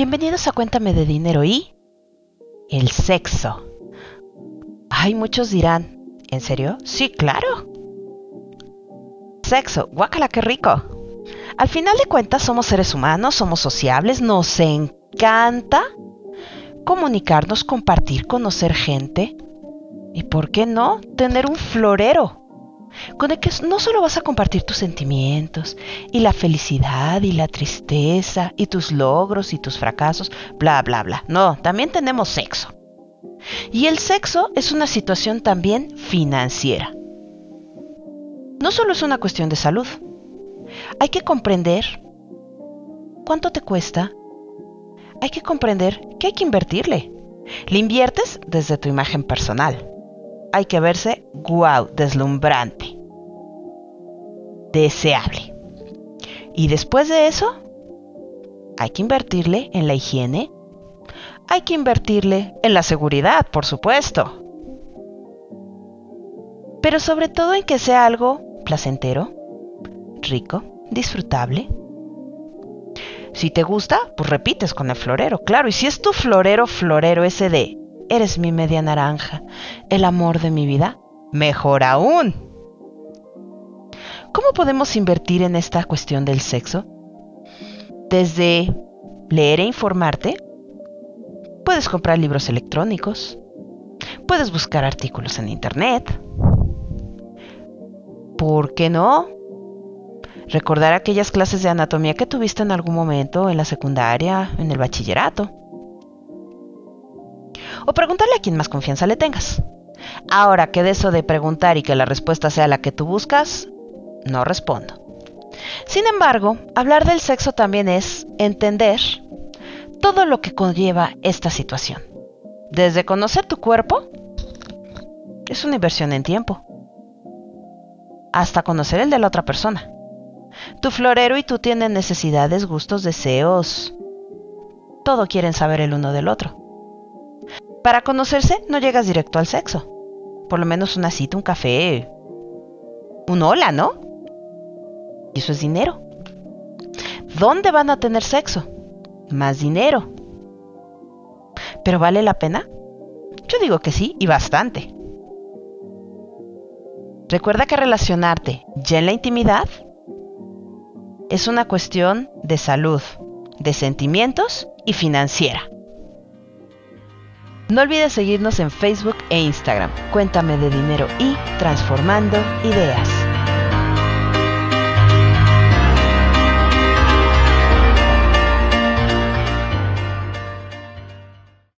Bienvenidos a Cuéntame de Dinero y el sexo. Ay, muchos dirán, ¿en serio? Sí, claro. Sexo, guácala, qué rico. Al final de cuentas somos seres humanos, somos sociables, nos encanta comunicarnos, compartir, conocer gente. ¿Y por qué no? Tener un florero con el que no solo vas a compartir tus sentimientos y la felicidad y la tristeza y tus logros y tus fracasos, bla, bla, bla. No, también tenemos sexo. Y el sexo es una situación también financiera. No solo es una cuestión de salud. Hay que comprender cuánto te cuesta. Hay que comprender que hay que invertirle. Le inviertes desde tu imagen personal hay que verse guau, deslumbrante, deseable. Y después de eso, hay que invertirle en la higiene, hay que invertirle en la seguridad, por supuesto. Pero sobre todo en que sea algo placentero, rico, disfrutable. Si te gusta, pues repites con el florero, claro. Y si es tu florero, florero ese de eres mi media naranja, el amor de mi vida, mejor aún. ¿Cómo podemos invertir en esta cuestión del sexo? Desde leer e informarte, puedes comprar libros electrónicos, puedes buscar artículos en Internet. ¿Por qué no? Recordar aquellas clases de anatomía que tuviste en algún momento en la secundaria, en el bachillerato o preguntarle a quien más confianza le tengas. Ahora que de eso de preguntar y que la respuesta sea la que tú buscas, no respondo. Sin embargo, hablar del sexo también es entender todo lo que conlleva esta situación. Desde conocer tu cuerpo, es una inversión en tiempo, hasta conocer el de la otra persona. Tu florero y tú tienen necesidades, gustos, deseos. Todo quieren saber el uno del otro. Para conocerse no llegas directo al sexo. Por lo menos una cita, un café, un hola, ¿no? Y eso es dinero. ¿Dónde van a tener sexo? Más dinero. ¿Pero vale la pena? Yo digo que sí, y bastante. Recuerda que relacionarte ya en la intimidad es una cuestión de salud, de sentimientos y financiera. No olvides seguirnos en Facebook e Instagram. Cuéntame de dinero y transformando ideas.